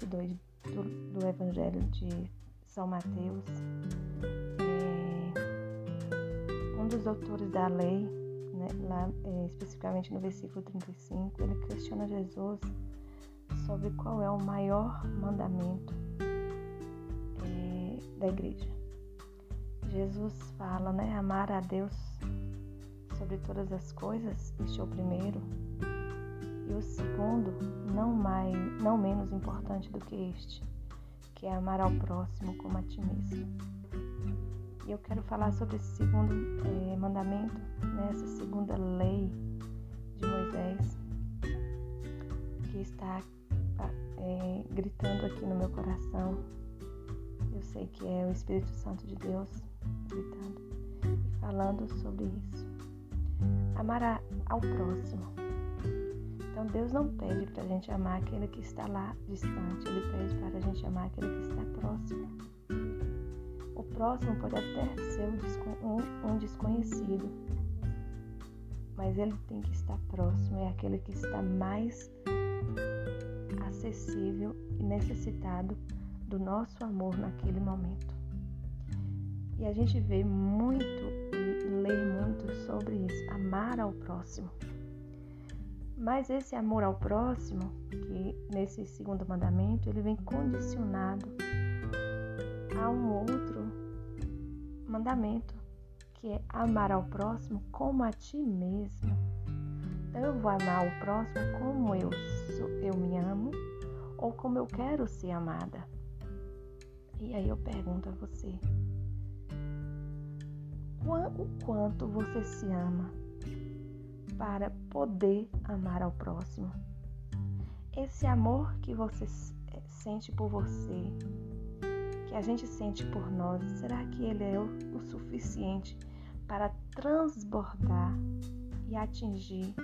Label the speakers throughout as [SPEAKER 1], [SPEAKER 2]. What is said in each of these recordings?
[SPEAKER 1] 22 do, do Evangelho de São Mateus, é, um dos autores da lei, né, lá é, especificamente no versículo 35, ele questiona Jesus sobre qual é o maior mandamento é, da igreja. Jesus fala, né, amar a Deus sobre todas as coisas, este é o primeiro. E o segundo, não mais, não menos importante do que este, que é amar ao próximo como a ti mesmo. E eu quero falar sobre esse segundo é, mandamento, nessa né, segunda lei de Moisés, que está é, gritando aqui no meu coração. Eu sei que é o Espírito Santo de Deus gritando e falando sobre isso. Amar ao próximo. Então Deus não pede para a gente amar aquele que está lá distante, Ele pede para a gente amar aquele que está próximo. O próximo pode até ser um, desconhecido, mas ele tem que estar próximo, é aquele que está mais acessível e necessitado do nosso amor naquele momento. E a gente vê muito e lê muito sobre isso, amar ao próximo. Mas esse amor ao próximo, que nesse segundo mandamento, ele vem condicionado a um outro mandamento, que é amar ao próximo como a ti mesmo. Então eu vou amar o próximo como eu sou, eu me amo ou como eu quero ser amada. E aí eu pergunto a você: o quanto você se ama para poder amar ao próximo? Esse amor que você eh, sente por você, que a gente sente por nós, será que ele é o, suficiente para transbordar e atingir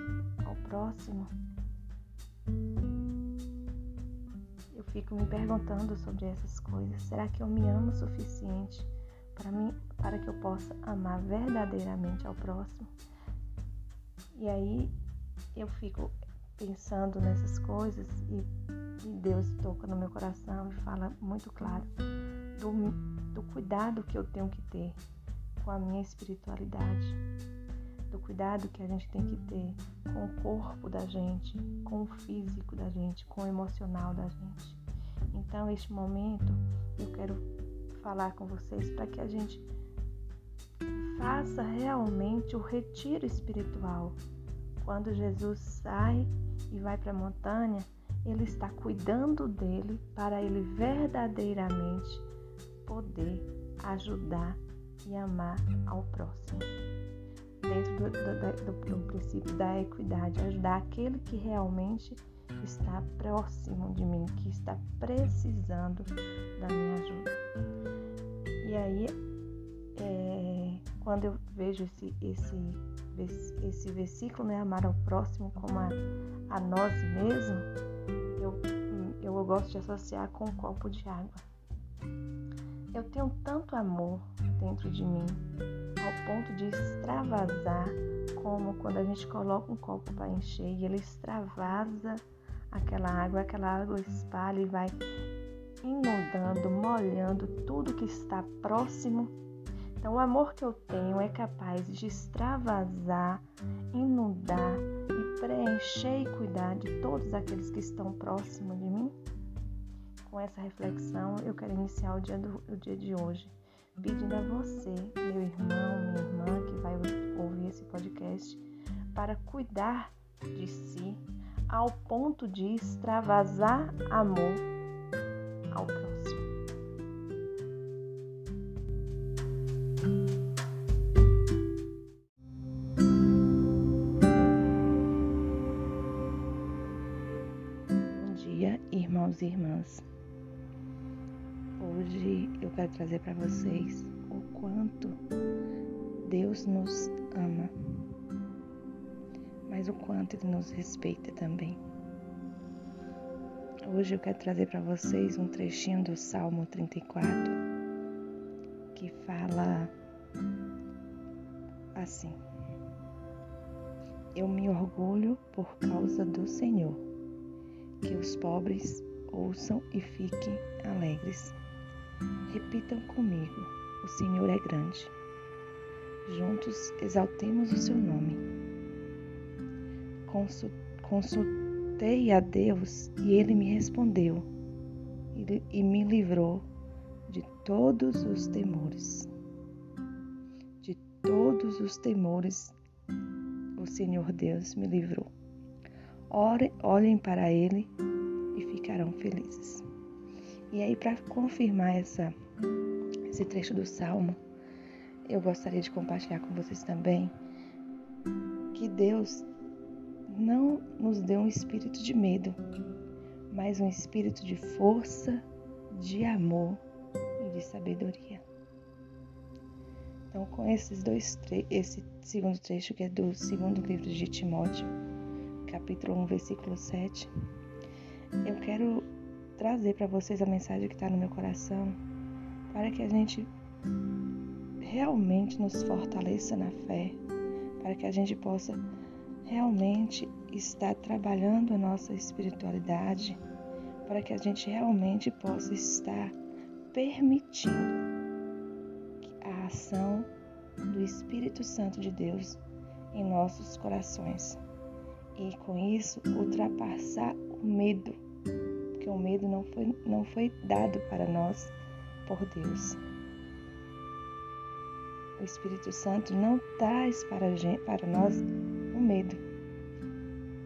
[SPEAKER 1] ao próximo? fico me perguntando sobre essas coisas. Será que eu me amo o suficiente para mim, para que eu possa amar verdadeiramente ao próximo? E aí eu fico pensando nessas coisas e, e Deus toca no meu coração e fala muito claro do, do cuidado que eu tenho que ter com a minha espiritualidade, do cuidado que a gente tem que ter com o corpo da gente, com o físico da gente, com o emocional da gente. Então, este momento eu quero falar com vocês para que a gente faça realmente o retiro espiritual. Quando Jesus sai e vai para a montanha, ele está cuidando dele para ele verdadeiramente poder ajudar e amar ao próximo. Dentro do, do, do, do princípio da equidade, ajudar aquele que realmente está próximo de mim, que está precisando da minha ajuda. E aí, é, quando eu vejo esse, esse, esse versículo, né, amar ao próximo como a, a nós mesmos, eu, eu gosto de associar com um copo de água. Eu tenho tanto amor dentro de mim, ao ponto de extravasar, como quando a gente coloca um copo para encher e ele extravasa aquela água, aquela água espalha e vai inundando, molhando tudo que está próximo. Então, o amor que eu tenho é capaz de extravasar, inundar e preencher e cuidar de todos aqueles que estão próximos de mim. Com essa reflexão, eu quero iniciar o dia, do, o dia de hoje pedindo a você, meu irmão, minha irmã que vai ouvir esse podcast, para cuidar de si, ao ponto de extravasar amor ao próximo. Irmãs. Hoje eu quero trazer para vocês o quanto Deus nos ama mas o quanto Ele nos respeita também. Hoje eu quero trazer para vocês um trechinho do Salmo 34, que fala assim: Eu me orgulho por causa do Senhor, que os pobres ouçam e fiquem alegres. Repitam comigo: O Senhor é grande. Juntos exaltemos o seu nome. Consultei a Deus e ele me respondeu e me livrou de todos os temores. De todos os temores, o Senhor Deus me livrou. Olhem para Ele e ficarão felizes. E aí, para confirmar essa, esse trecho do Salmo, eu gostaria de compartilhar com vocês também que Deus não nos deu um espírito de medo, mas um espírito de força, de amor e de sabedoria. Então, com esses dois esse segundo trecho que é do segundo livro de Timóteo, capítulo 1, versículo 7, eu quero trazer para vocês a mensagem que está no meu coração, para que a gente realmente nos fortaleça na fé, para que a gente possa realmente estar trabalhando a nossa espiritualidade, para que a gente realmente possa estar permitindo a ação do Espírito Santo de Deus em nossos corações. E com isso ultrapassar o medo, porque o medo não foi, não foi dado para nós por Deus. O Espírito Santo não traz para, gente, para nós o medo.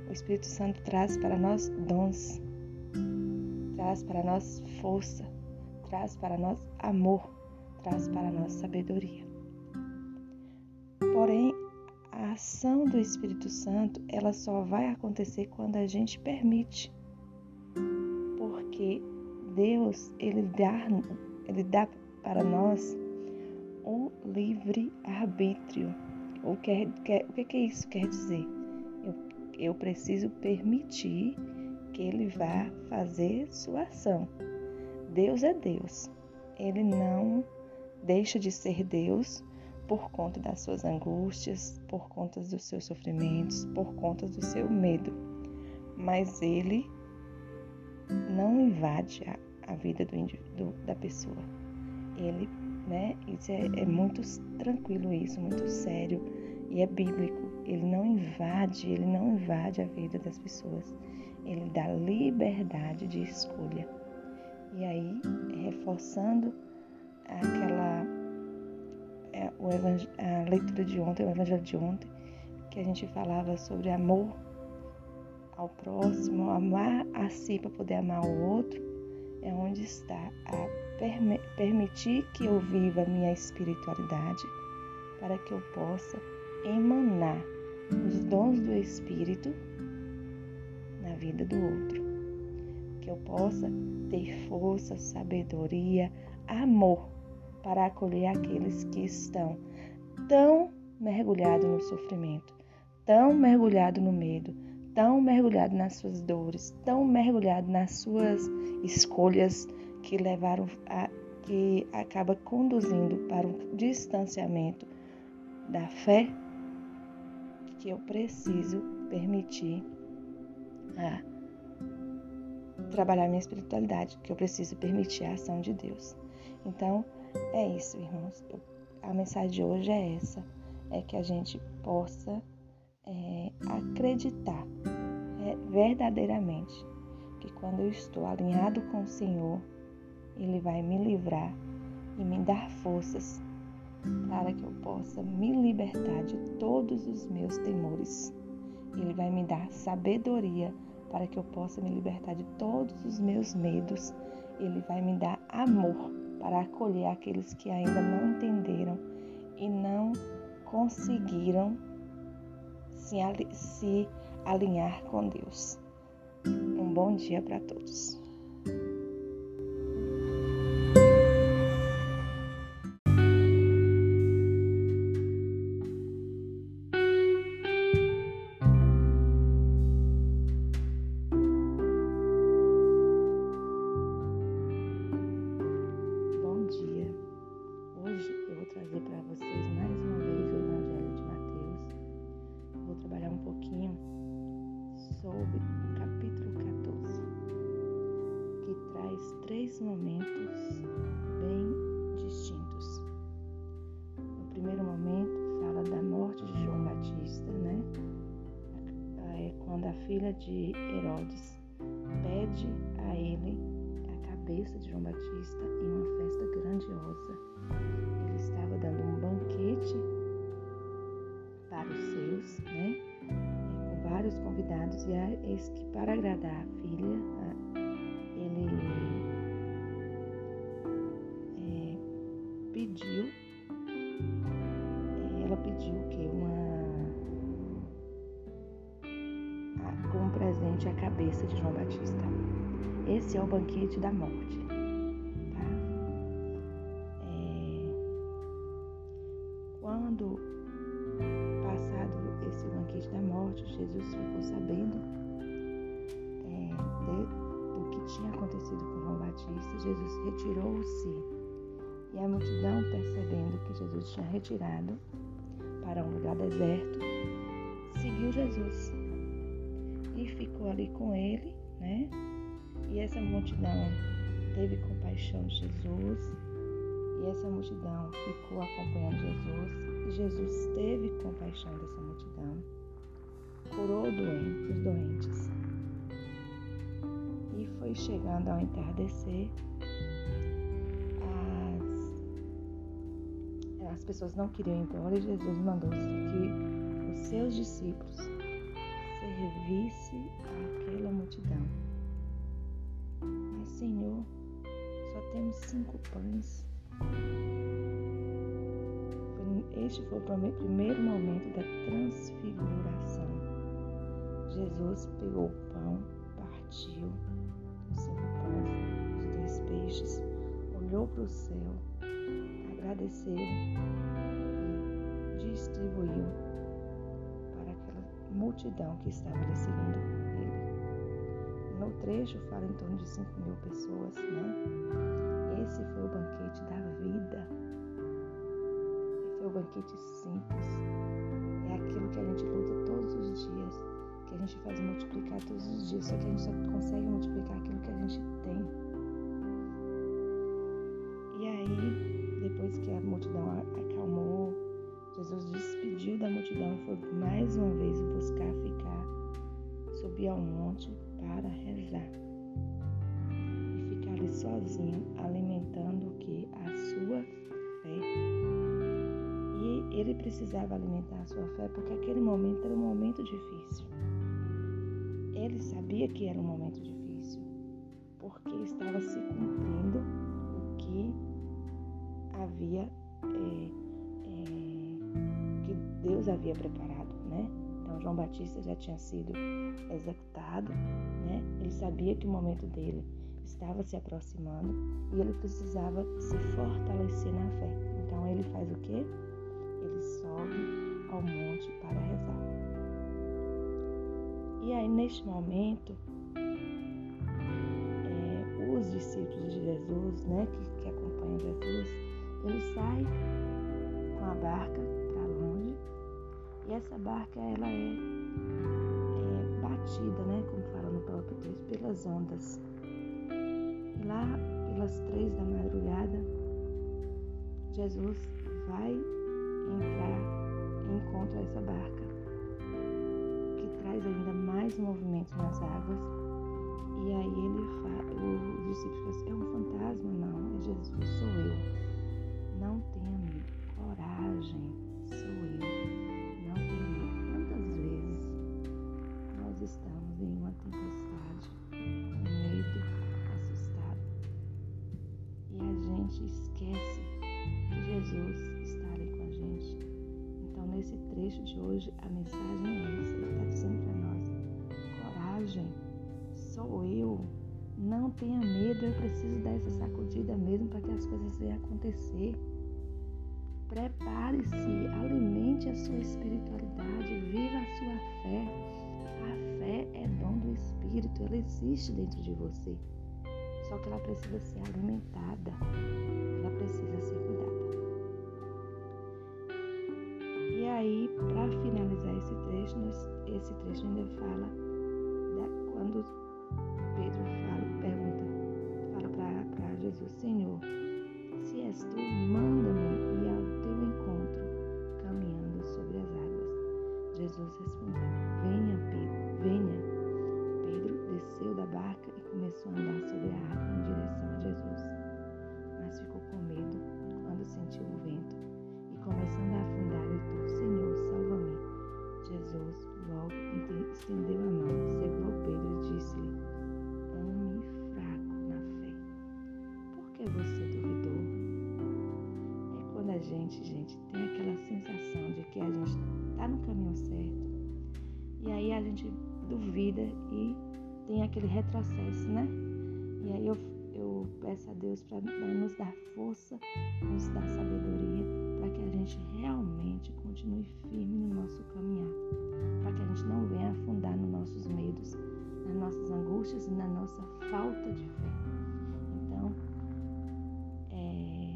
[SPEAKER 1] O Espírito Santo traz para nós dons, traz para nós força, traz para nós amor, traz para nós sabedoria. Porém, a ação do Espírito Santo, ela só vai acontecer quando a gente permite. Porque Deus, ele dá, ele dá para nós o livre arbítrio. O que, é, o que, é isso quer dizer? Eu, eu preciso permitir que ele vá fazer sua ação. Deus é Deus. Ele não deixa de ser Deus por conta das suas angústias, por conta dos seus sofrimentos, por conta do seu medo. Mas ele não invade a, a vida do, da pessoa. Ele né? Isso é, é muito tranquilo isso, muito sério e é bíblico. Ele não invade, ele não invade a vida das pessoas. Ele dá liberdade de escolha. E aí, reforçando aquela é, a leitura de ontem, o evangelho de ontem, que a gente falava sobre amor ao próximo, amar a si para poder amar o outro, é onde está a permitir que eu viva a minha espiritualidade para que eu possa emanar os dons do Espírito na vida do outro. Que eu possa ter força, sabedoria, amor para acolher aqueles que estão tão mergulhados no sofrimento, tão mergulhados no medo, tão mergulhados nas suas dores, tão mergulhados nas suas escolhas que levaram a que acaba conduzindo para um distanciamento da fé que eu preciso permitir a trabalhar minha espiritualidade, que eu preciso permitir a ação de Deus. Então, é isso, irmãos. A mensagem de hoje é essa: é que a gente possa é, acreditar verdadeiramente que quando eu estou alinhado com o Senhor, ele vai me livrar e me dar forças para que eu possa me libertar de todos os meus temores. Ele vai me dar sabedoria para que eu possa me libertar de todos os meus medos. Ele vai me dar amor para acolher aqueles que ainda não entenderam e não conseguiram se, alinhar com Deus. Um bom dia para todos. Filha de Herodes, pede a ele a cabeça de João Batista em uma festa grandiosa. Ele estava dando um banquete para os seus, né? Com vários convidados, e eis que para agradar a filha, ele é, pediu, como presente a cabeça de João Batista. Esse é o banquete da morte. Tá? É... Quando passado esse banquete da morte, Jesus ficou sabendo é, de, do que tinha acontecido com João Batista. Jesus retirou-se e a multidão, percebendo que Jesus tinha retirado para um lugar deserto, seguiu Jesus ficou ali com ele, né? E essa multidão teve compaixão de Jesus, e essa multidão ficou acompanhando Jesus, e Jesus teve compaixão dessa multidão, curou doente, os doentes. E foi chegando ao entardecer, as, as pessoas não queriam ir embora e Jesus mandou que os seus discípulos servisse àquela multidão. Mas, Senhor, só temos cinco pães. Este foi o primeiro momento da transfiguração. Jesus pegou o pão, partiu os cinco pães, os dois peixes, olhou para o céu, agradeceu e distribuiu multidão que estava ali seguindo ele. No trecho fala em torno de 5 mil pessoas, né? Esse foi o banquete da vida. Foi o banquete simples. É aquilo que a gente luta todos os dias, que a gente faz multiplicar todos os dias, só que a gente só consegue multiplicar aquilo que a gente tem. E aí, depois que a multidão Jesus despediu da multidão e foi mais uma vez buscar ficar, subir ao monte para rezar. E ficar ali sozinho, alimentando o que? A sua fé. E ele precisava alimentar a sua fé porque aquele momento era um momento difícil. Ele sabia que era um momento difícil, porque estava se cumprindo Havia preparado, né? Então João Batista já tinha sido executado, né? Ele sabia que o momento dele estava se aproximando e ele precisava se fortalecer na fé. Então ele faz o quê? Ele sobe ao monte para rezar. E aí neste momento, é, os discípulos de Jesus, né, que, que acompanham Jesus, eles saem com a barca essa barca ela é, é batida, né, como fala no próprio texto, pelas ondas. E lá pelas três da madrugada, Jesus vai entrar e encontra essa barca, que traz ainda mais movimento nas águas. E aí ele fala, os discípulos assim, é um fantasma? Não, é Jesus, sou eu. Não tenha medo, coragem, acontecer. Prepare-se, alimente a sua espiritualidade, viva a sua fé fé é dom do Espírito, ela existe dentro de você. Só que ela precisa ser alimentada, ela precisa ser cuidada. E aí, para finalizar esse trecho, esse trecho ainda fala da, quando Pedro fala, pergunta, fala para Jesus, Senhor, mas tu manda-me e ao teu encontro, caminhando sobre as águas. Jesus respondeu: Venha, Pedro, venha. Pedro desceu da barca e começou a andar sobre a água em direção a Jesus. Mas ficou com medo quando sentiu o vento e, começando a tem aquele retrocesso, né? E aí eu, eu peço a Deus para nos dar força, nos dar sabedoria, para que a gente realmente continue firme no nosso caminhar, para que a gente não venha afundar nos nossos medos, nas nossas angústias e na nossa falta de fé. Então, é,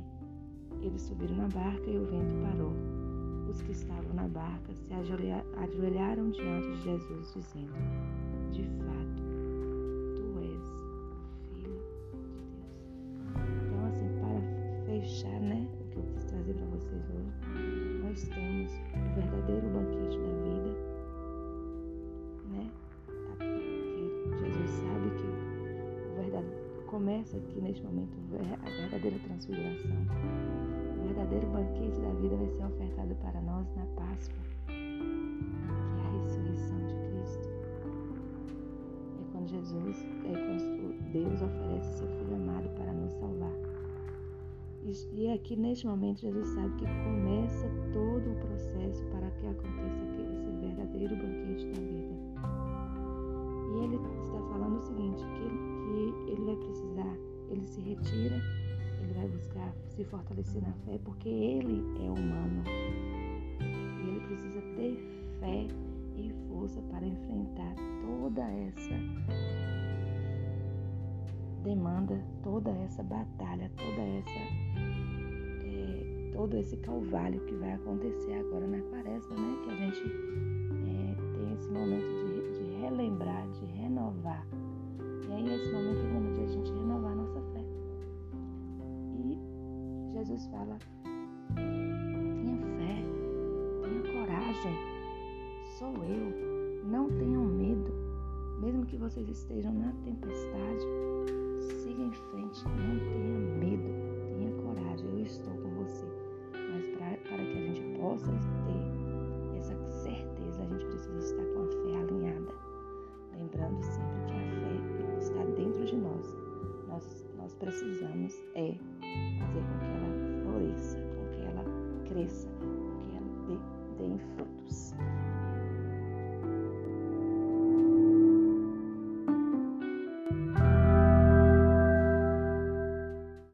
[SPEAKER 1] eles subiram na barca e o vento parou. Os que estavam na barca se ajoelharam diante de Jesus, dizendo: transfiguração. O verdadeiro banquete da vida vai ser ofertado para nós na Páscoa, que é a ressurreição de Cristo. É quando Jesus, é quando Deus oferece seu Filho amado para nos salvar. E aqui neste momento Jesus sabe que começa todo o processo para que aconteça esse verdadeiro banquete da vida. E ele está falando o seguinte, que, que ele vai precisar, ele se retira, ele vai buscar se fortalecer na fé, porque ele é humano. E ele precisa ter fé e força para enfrentar toda essa demanda, toda essa batalha, toda essa todo esse calvário que vai acontecer agora na quaresma, né? Que a gente é, tem esse momento de, de, relembrar, de renovar. E aí esse momento é o momento de a gente renovar Jesus fala, tenha fé, tenha coragem, sou eu, não tenham medo. Mesmo que vocês estejam na tempestade, siga em frente, não tenha medo, tenha coragem, eu estou com você para que a gente possa ter essa certeza, a gente precisa estar com a fé alinhada. Lembrando sempre que a fé está dentro de nós. Nós, nós precisamos é cresça, que é ela dê, dê fruto.